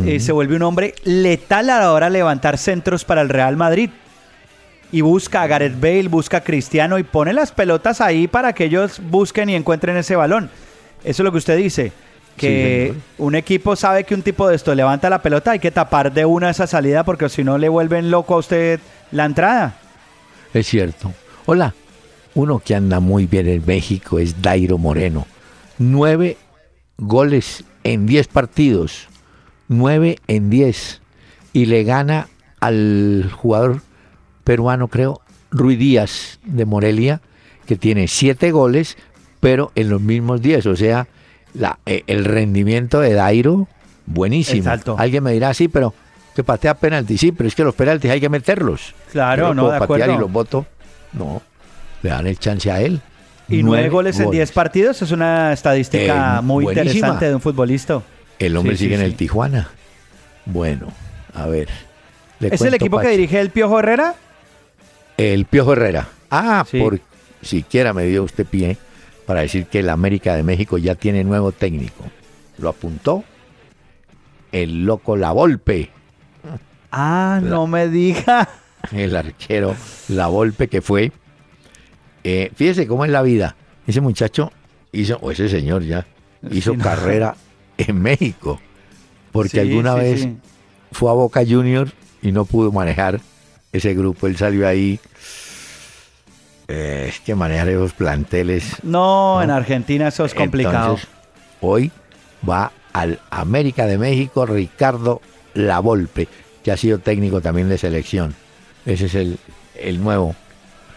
eh, se vuelve un hombre letal a la hora de levantar centros para el Real Madrid. Y busca a Gareth Bale, busca a Cristiano y pone las pelotas ahí para que ellos busquen y encuentren ese balón. Eso es lo que usted dice. Que un equipo sabe que un tipo de esto levanta la pelota, hay que tapar de una esa salida porque si no le vuelven loco a usted la entrada. Es cierto. Hola, uno que anda muy bien en México es Dairo Moreno. Nueve goles en diez partidos. Nueve en diez. Y le gana al jugador peruano, creo, Rui Díaz de Morelia, que tiene siete goles, pero en los mismos diez. O sea, la, eh, el rendimiento de Dairo, buenísimo. Alguien me dirá, sí, pero que patea penalti. Sí, pero es que los penaltis hay que meterlos. Claro, no, puedo de patear acuerdo. y los voto. No, le dan el chance a él. Y nueve goles en diez partidos es una estadística Eh, muy buenísima. interesante de un futbolista. El hombre Sí, sí, sigue en el Tijuana. Bueno, a ver. ¿Es el equipo que dirige el Piojo Herrera? El Piojo Herrera. Ah, Sí. por siquiera me dio usted pie para decir que el América de México ya tiene nuevo técnico. Lo apuntó el loco La Volpe, Ah, no me diga. <laughs> el arquero La Volpe que fue. Eh, fíjese cómo es la vida. Ese muchacho hizo, o ese señor ya, hizo Sí, no. carrera en México. Porque Sí, alguna sí, vez fue a Boca Junior y no pudo manejar ese grupo. Él salió ahí. Eh, es que manejar esos planteles. No, ¿no? en Argentina eso es complicado. Entonces, hoy va al América de México Ricardo Lavolpe, que ha sido técnico también de selección. Ese es el, el nuevo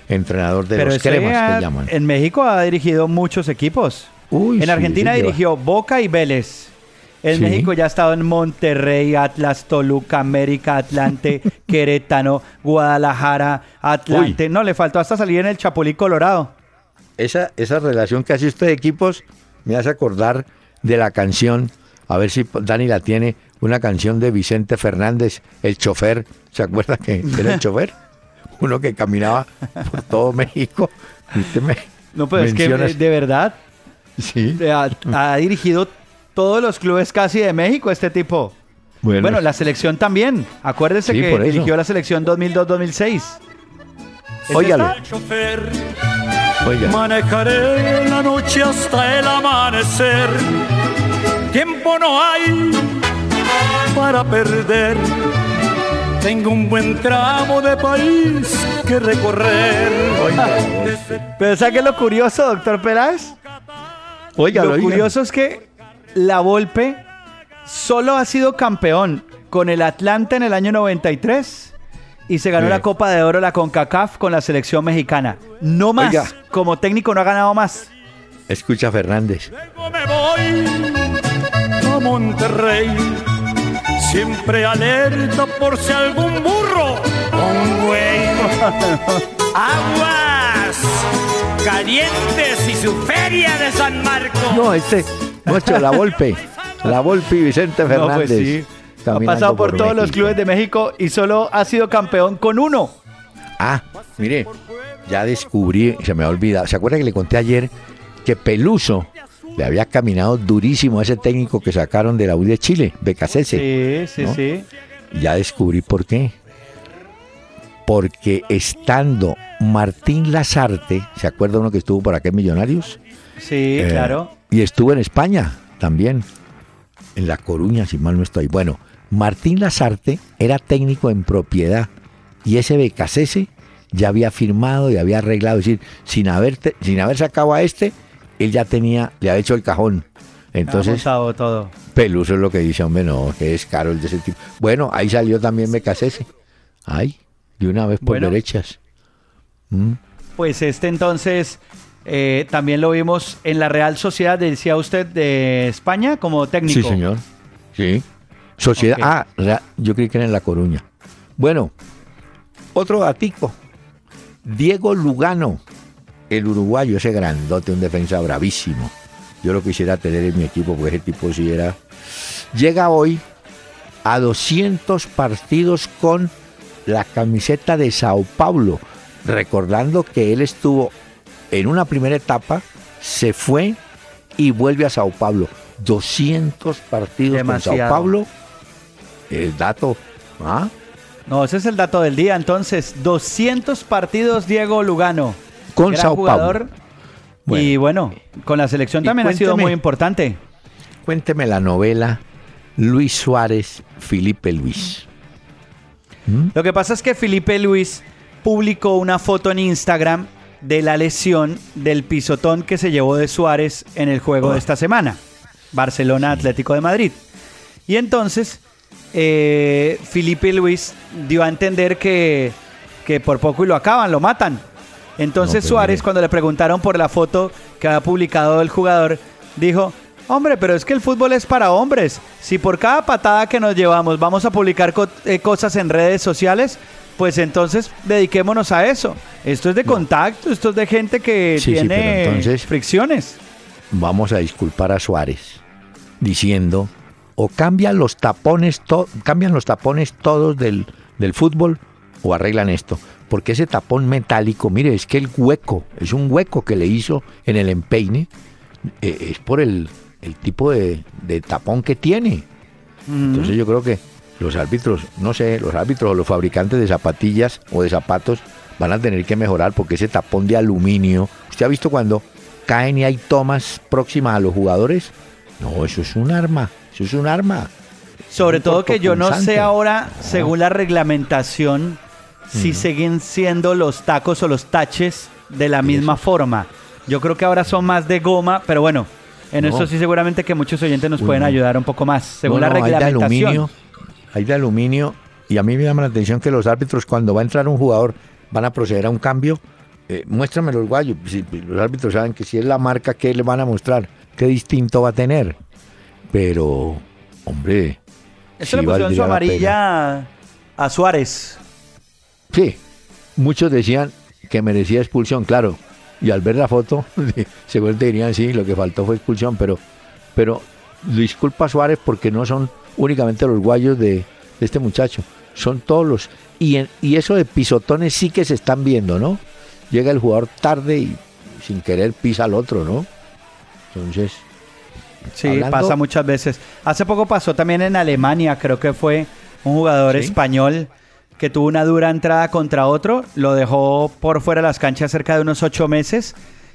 entrenador de Pero los cremas que llaman. en México ha dirigido muchos equipos. Uy, en sí, Argentina dirigió Boca y Vélez. En Sí. México ya ha estado en Monterrey, Atlas, Toluca, América, Atlante, <laughs> Querétano, Guadalajara, Atlante. No, le faltó hasta salir en el Chapulí Colorado. esa, esa relación que hace usted de equipos me hace acordar de la canción, a ver si Dani la tiene, una canción de Vicente Fernández, el chofer. ¿Se acuerda que era el <laughs> chofer? Uno que caminaba por todo México. Y usted me No, pero es que eh, de verdad Sí. eh, ha, ha dirigido todos los clubes casi de México este tipo. Bueno, Bueno, la selección también. Acuérdese Sí, que dirigió la selección 2002-2006. ¿Es Óigalo. oiga. manejaré la noche hasta el amanecer. Tiempo no hay para perder. Tengo un buen tramo de país que recorrer. Pero ¿sabe qué es lo curioso, doctor Peláez? Óigalo, lo curioso es que la Volpe solo ha sido campeón con el Atlanta en el año 93 y se ganó Sí. la Copa de Oro la CONCACAF con la selección mexicana. No más. Oiga. Como técnico no ha ganado más. Escucha Fernández. Luego me voy a Monterrey, siempre alerta por si algún burro o un güey. Aguas calientes y su feria de San Marcos. No, este, nuestro La Volpe. La Volpe y Vicente No, Fernández. pues sí. Ha pasado por, todos los clubes de México y solo ha sido campeón con uno. Ah, mire, ya descubrí, se me ha olvidado. ¿Se acuerda que le conté ayer que Peluso le había caminado durísimo a ese técnico que sacaron de la U de Chile, Becasese? Sí, sí, ¿no? sí. ya descubrí por qué. Porque estando Martín Lazarte, ¿se acuerda uno que estuvo por acá en Millonarios? Sí, Eh, claro. Y estuvo en España también, en La Coruña, si mal no estoy. Bueno, Martín Lazarte era técnico en propiedad y ese Becasese ya había firmado y había arreglado, es decir, sin haber, te- sin haber sacado a este, él ya tenía, le había hecho el cajón. Ha Entonces, todo. Peluso es lo que dice, hombre, no, que es caro el de ese tipo. Bueno, ahí salió también Becasese. Ay, de una vez por Bueno. derechas. Mm. Pues este entonces eh, también lo vimos en la Real Sociedad, decía usted, de España como técnico. Sí, señor. Sí. Sociedad. Ah, yo creí que era en La Coruña. Bueno, otro gatico. Diego Lugano, el uruguayo, ese grandote, un defensa bravísimo. Yo lo quisiera tener en mi equipo porque ese tipo sí era. Llega hoy a 200 partidos con la camiseta de Sao Paulo, recordando que él estuvo en una primera etapa, se fue y vuelve a Sao Paulo. 200 partidos con Sao Demasiado. Paulo. El dato. ¿ah? No, ese es el dato del día. Entonces, 200 partidos Diego Lugano. Con Gran Sao jugador. Paulo. Bueno. y bueno, con la selección Y también ha sido muy importante. Cuénteme la novela Luis Suárez, Felipe Luis. ¿Mm? Lo que pasa es que Felipe Luis publicó una foto en Instagram de la lesión del pisotón que se llevó de Suárez en el juego de Ah. esta semana. Barcelona Atlético de Madrid. Y entonces, eh, Felipe Luis dio a entender que, que por poco y lo acaban, lo matan. Entonces No, pues, Suárez, cuando le preguntaron por la foto que había publicado el jugador, dijo, hombre, pero es que el fútbol es para hombres. Si por cada patada que nos llevamos vamos a publicar co- eh, cosas en redes sociales, pues entonces dediquémonos a eso. Esto es de contacto, esto es de gente que Sí, tiene entonces- fricciones. Vamos a disculpar a Suárez diciendo o cambian los tapones, cambian los tapones todos del, del fútbol o arreglan esto. Porque ese tapón metálico, mire, es que el hueco, es un hueco que le hizo en el empeine, eh, es por el, el tipo de, de tapón que tiene. Entonces yo creo que los árbitros, no sé, los árbitros o los fabricantes de zapatillas o de zapatos van a tener que mejorar porque ese tapón de aluminio, ¿usted ha visto cuando caen y hay tomas próximas a los jugadores? No, eso es un arma, eso es un arma. Sobre un todo que yo no sé ahora, según la reglamentación, si siguen siendo los tacos o los taches de la misma forma. Yo creo que ahora son más de goma, pero bueno, en No. eso sí seguramente que muchos oyentes nos Uy, pueden no. ayudar un poco más, según No, la no, hay de reglamentación. aluminio, hay de aluminio y a mí me llama la atención que los árbitros cuando va a entrar un jugador van a proceder a un cambio. Eh, muéstrame los guayos. Si- los árbitros saben que si es la marca, ¿qué le van a mostrar? ¿Qué distinto va a tener? Pero, hombre. Eso sí le pusieron su amarilla a Suárez. Sí, muchos decían que merecía expulsión, claro. Y al ver la foto, <laughs> seguramente dirían sí, lo que faltó fue expulsión, pero, pero disculpa Suárez porque no son únicamente los guayos de, de este muchacho, son todos los. Y, en- y eso de pisotones sí que se están viendo, ¿no? Llega el jugador tarde y sin querer pisa al otro, ¿no? Entonces, Sí, Hablando- pasa muchas veces. Hace poco pasó también en Alemania, creo que fue un jugador Sí. español que tuvo una dura entrada contra otro, lo dejó por fuera de las canchas cerca de unos ocho meses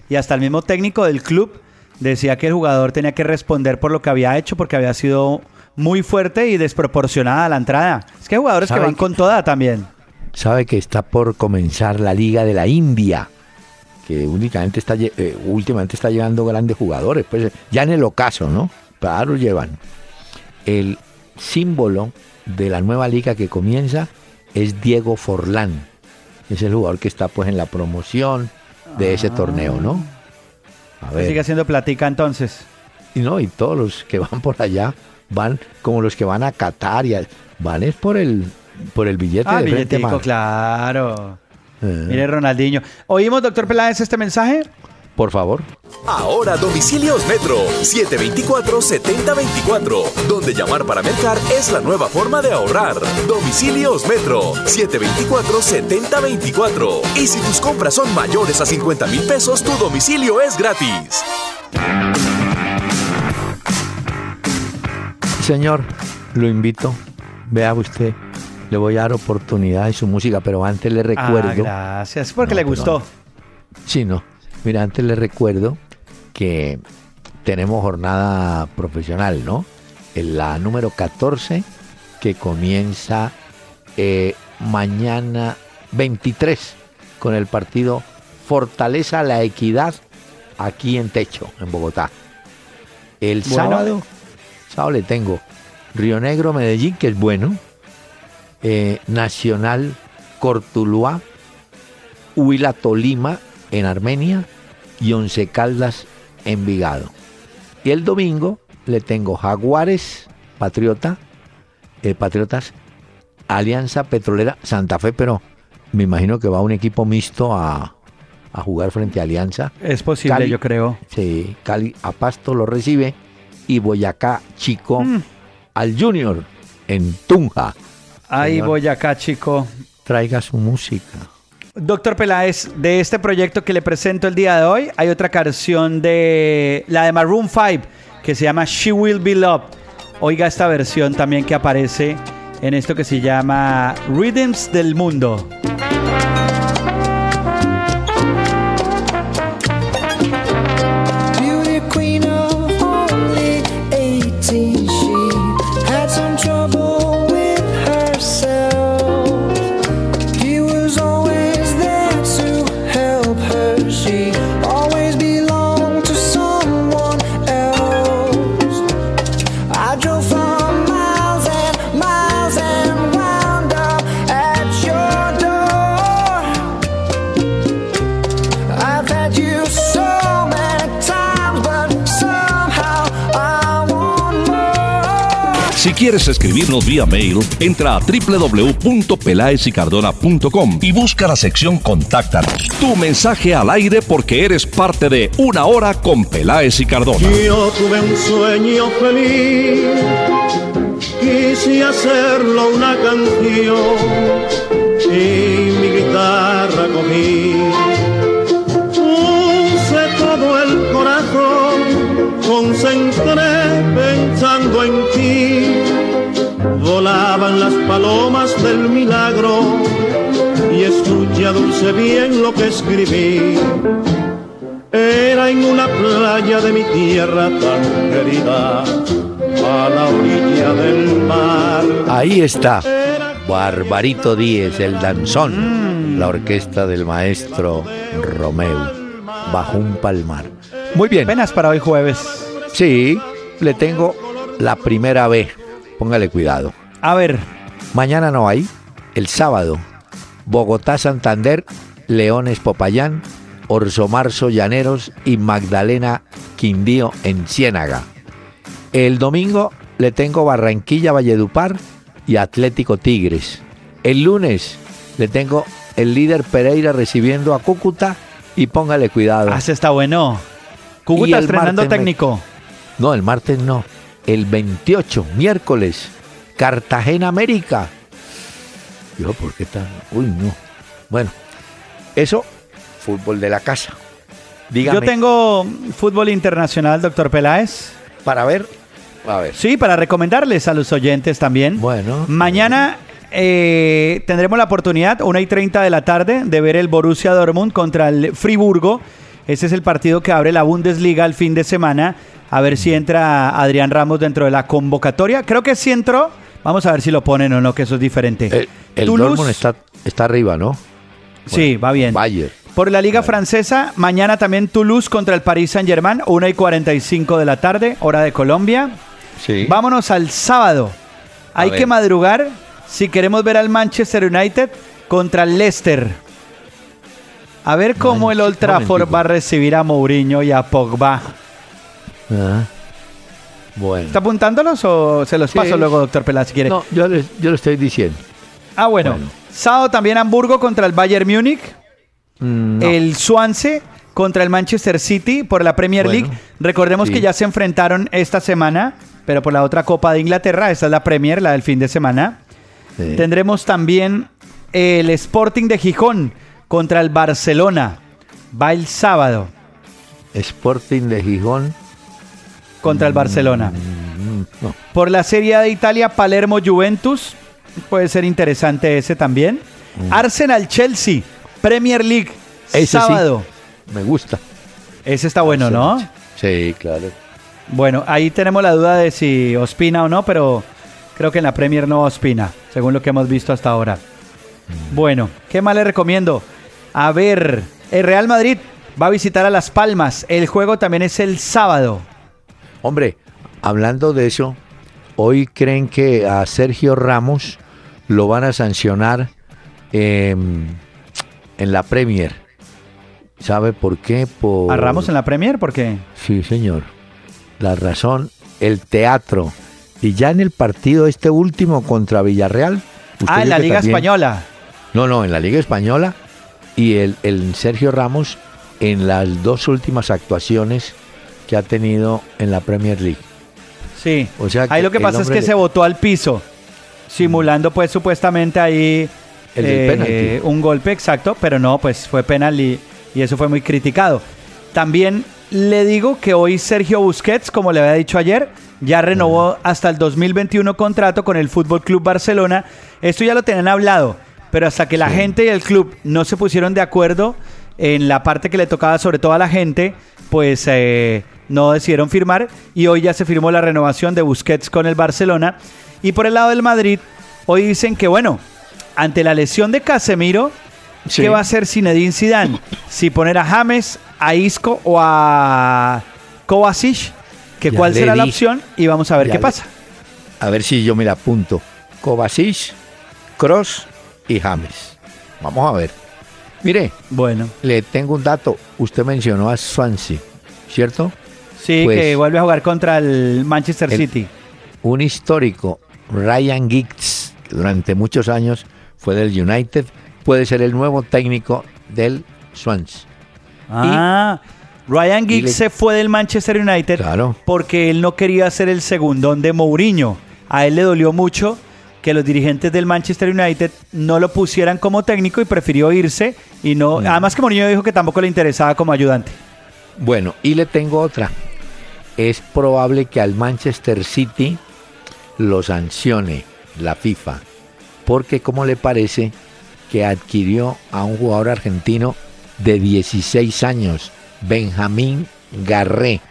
y hasta el mismo técnico del club decía que el jugador tenía que responder por lo que había hecho porque había sido muy fuerte y desproporcionada la entrada. Es que hay jugadores que ¿Sabe van con toda también. sabe que está por comenzar la Liga de la India, que únicamente está, eh, últimamente está llevando grandes jugadores, pues ya en el ocaso, ¿no? Claro, llevan. El símbolo de la nueva liga que comienza es Diego Forlán, es el jugador que está pues en la promoción de ese torneo, ¿no? A ver. Sigue haciendo platica entonces. Y no, y todos los que <laughs> van por allá van como los que van a Qatar y a- van es por el por el billete Ah, de billetico, claro. Eh, Mire Ronaldinho. ¿Oímos, doctor Peláez, este mensaje? Por favor. Ahora Domicilios Metro 724-7024, donde llamar para mercar es la nueva forma de ahorrar. Domicilios Metro 724-7024. Y si tus compras son mayores a 50 mil pesos, tu domicilio es gratis. Señor, lo invito, vea usted le voy a dar oportunidad de su música, pero antes le Ah, recuerdo. gracias, porque No, le gustó. Sí, no. Mira, antes le recuerdo que tenemos jornada profesional, ¿no? En la número 14 que comienza eh, mañana 23 con el partido Fortaleza la Equidad aquí en Techo, en Bogotá. El Bueno. sábado, sábado le tengo Río Negro Medellín, que es bueno. eh, Nacional Cortuluá, Huila Tolima en Armenia y Once Caldas en Vigado. Y el domingo le tengo Jaguares, Patriota, eh, Patriotas, Alianza Petrolera, Santa Fe, pero me imagino que va un equipo mixto a, a jugar frente a Alianza. Es posible, Cali. yo creo. Sí, Cali a Pasto lo recibe y Boyacá Chico Mm. al Junior en Tunja. Ahí Señor. voy acá, chico. Traiga su música. Doctor Peláez, de este proyecto que le presento el día de hoy, hay otra canción de la de Maroon 5 que se llama She Will Be Loved. Oiga esta versión también que aparece en esto que se llama Rhythms del Mundo. Quieres escribirnos vía mail, entra a www.pelaesicardona.com y busca la sección Contáctanos. Tu mensaje al aire porque eres parte de Una Hora con Peláez y Cardona. Yo tuve un sueño feliz, quise hacerlo una canción y mi guitarra cogí. Puse todo el corazón, concentré pensando en ti. Volaban las palomas del milagro y escucha dulce bien lo que escribí. Era en una playa de mi tierra tan querida, a la orilla del mar. Ahí está. Barbarito Díez, el danzón. La orquesta del maestro Romeo. Bajo un palmar. Muy bien. Apenas para hoy jueves. Sí, le tengo la primera B. Póngale cuidado. A ver, Mañana no hay. El sábado. Bogotá, Santander, Leones, Popayán, Orso Marzo, Llaneros y Magdalena Quindío en Ciénaga. El domingo le tengo Barranquilla, Valledupar y Atlético Tigres. El lunes le tengo el líder Pereira recibiendo a Cúcuta y póngale cuidado. hace está bueno. Cúcuta estrenando me- técnico. No, el martes no. El 28, miércoles, Cartagena América. Yo, ¿por qué tan? Uy, no. Bueno, eso, fútbol de la casa. Dígame, Yo tengo fútbol internacional, doctor Peláez. para ver, a ver. Sí, para recomendarles a los oyentes también. Bueno. Mañana eh, tendremos la oportunidad, 1 y 30 de la tarde, de ver el Borussia Dortmund contra el Friburgo. Ese es el partido que abre la Bundesliga el fin de semana. A ver si entra Adrián Ramos dentro de la convocatoria. Creo que sí entró. Vamos a ver si lo ponen o no, que eso es diferente. El, el Toulouse, Dortmund está, está arriba, ¿no? Sí, va bien. Bayern. Por la Liga Francesa, mañana también Toulouse contra el Paris Saint-Germain, 1 y 45 de la tarde, hora de Colombia. Sí. Vámonos al sábado. Hay ver. que madrugar si queremos ver al Manchester United contra el Leicester. A ver cómo el Old Trafford va a recibir a Mourinho y a Pogba. Ah, bueno. ¿Está apuntándolos o se los Sí. paso luego, doctor Peláez, si quiere? No, yo le, yo le estoy diciendo. Ah, bueno. Bueno. Sábado también Hamburgo contra el Bayern Múnich. Mm, no. El Swansea contra el Manchester City por la Premier Bueno, League. Recordemos sí. que ya se enfrentaron esta semana, pero por la otra Copa de Inglaterra. Esta es la Premier, la del fin de semana. Sí. Tendremos también el Sporting de Gijón contra el Barcelona. Va el sábado Sporting de Gijón. Contra el Barcelona. Mm, no. Por la Serie A de Italia, Palermo Juventus. puede ser interesante ese también. Arsenal Chelsea, Premier League, Mm. Ese sí. sábado. Me gusta. Ese está bueno, ¿no? Sí, claro. Bueno, ahí tenemos la duda de si Ospina o no, pero creo que en la Premier no Ospina, según lo que hemos visto hasta ahora. Bueno, ¿qué más le recomiendo? A ver, el Real Madrid va a visitar a Las Palmas. El juego también es el sábado. Hombre, hablando de eso, hoy creen que a Sergio Ramos lo van a sancionar en la Premier. ¿Sabe por qué? Por... ¿A Ramos en la Premier? ¿Por qué? Sí, señor. La razón, el teatro. Y ya en el partido este último contra Villarreal. Ah, en la Liga también- Española. No, no, en la Liga Española. Y el, el Sergio Ramos en las dos últimas actuaciones que ha tenido en la Premier League. Sí. O sea ahí lo que pasa es que le- se votó al piso, simulando pues supuestamente ahí eh, El penalti. un golpe exacto, pero no, pues fue penal y, y eso fue muy criticado. También le digo que hoy Sergio Busquets, como le había dicho ayer, ya renovó hasta el 2021 contrato con el Fútbol Club Barcelona. Esto ya lo tenían hablado, pero hasta que la Sí. gente y el club no se pusieron de acuerdo en la parte que le tocaba sobre todo a la gente, pues eh, no decidieron firmar y hoy ya se firmó la renovación de Busquets con el Barcelona. Y por el lado del Madrid, hoy dicen que bueno, ante la lesión de Casemiro, Sí. ¿qué va a hacer Zinedine Zidane? Si poner a James, a Isco o a Kovacic, que Ya cuál será la opción y vamos a ver ya qué le- pasa. A ver si yo me la apunto. Kovacic, Cross y James. Vamos a ver. Mire, Bueno, le tengo un dato. Usted mencionó a Swansea, ¿cierto? Sí, Pues- que vuelve a jugar contra el Manchester El- City. Un histórico, Ryan Giggs, que durante muchos años fue del United, puede ser el nuevo técnico del Swansea. Ah, Ryan Giggs le- se fue del Manchester United Claro. porque él no quería ser el segundón de Mourinho. A él le dolió mucho que los dirigentes del Manchester United no lo pusieran como técnico y prefirió irse y no. Además que Mourinho dijo que tampoco le interesaba como ayudante. Bueno, y le tengo otra. Es probable que al Manchester City lo sancione la FIFA. Porque, ¿cómo le parece que adquirió a un jugador argentino de 16 años, Benjamín Garré?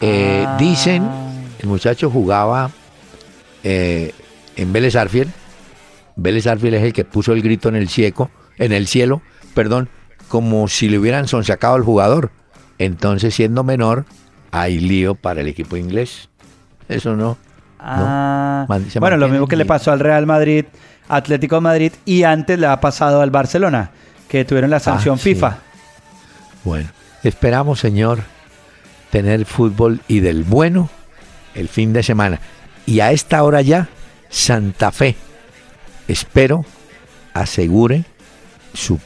Eh, Ah. Dicen, el muchacho jugaba eh, en Vélez Arfiel. Vélez Arfiel es el que puso el grito en el cielo, en el cielo, perdón, como si le hubieran sonsacado al jugador. Entonces, siendo menor, hay lío para el equipo inglés. Eso no. Ah, bueno, lo mismo que le pasó al Real Madrid, Atlético de Madrid y antes le ha pasado al Barcelona, que tuvieron la sanción Ah, sí. FIFA. Bueno, esperamos, señor, tener fútbol y del bueno el fin de semana. Y a esta hora ya, Santa Fe, espero, asegure su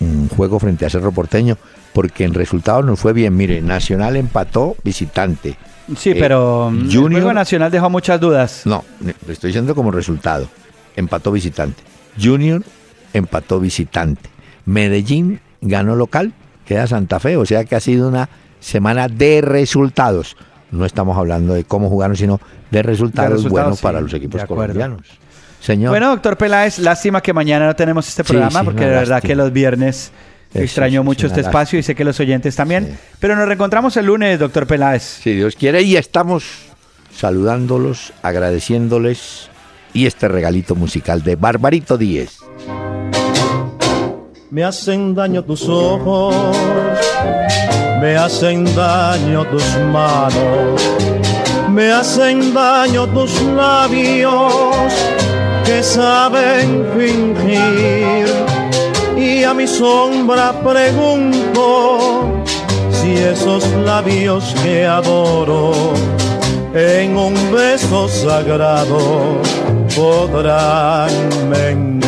mm, juego frente a Cerro Porteño, porque en resultados nos fue bien. Mire, Nacional empató visitante. Sí, Eh, pero mm, el Junior- juego nacional dejó muchas dudas. No, le estoy diciendo como resultado. Empató visitante. Junior empató visitante. Medellín ganó local, queda Santa Fe, o sea que ha sido una semana de resultados. No estamos hablando de cómo jugaron, sino de resultados, resultados, buenos sí, para los de equipos colombianos. Señor, Bueno, doctor Peláez, lástima que mañana no tenemos este programa, sí, porque de verdad lástima. que los viernes Eso extraño mucho este espacio y sé que los oyentes también. Sí. Pero nos reencontramos el lunes, doctor Peláez. si Dios quiere, y estamos saludándolos, agradeciéndoles y este regalito musical de Barbarito Díez. Me hacen daño tus ojos, me hacen daño tus manos, me hacen daño tus labios que saben fingir. Y a mi sombra pregunto si esos labios que adoro en un beso sagrado podrán mentir.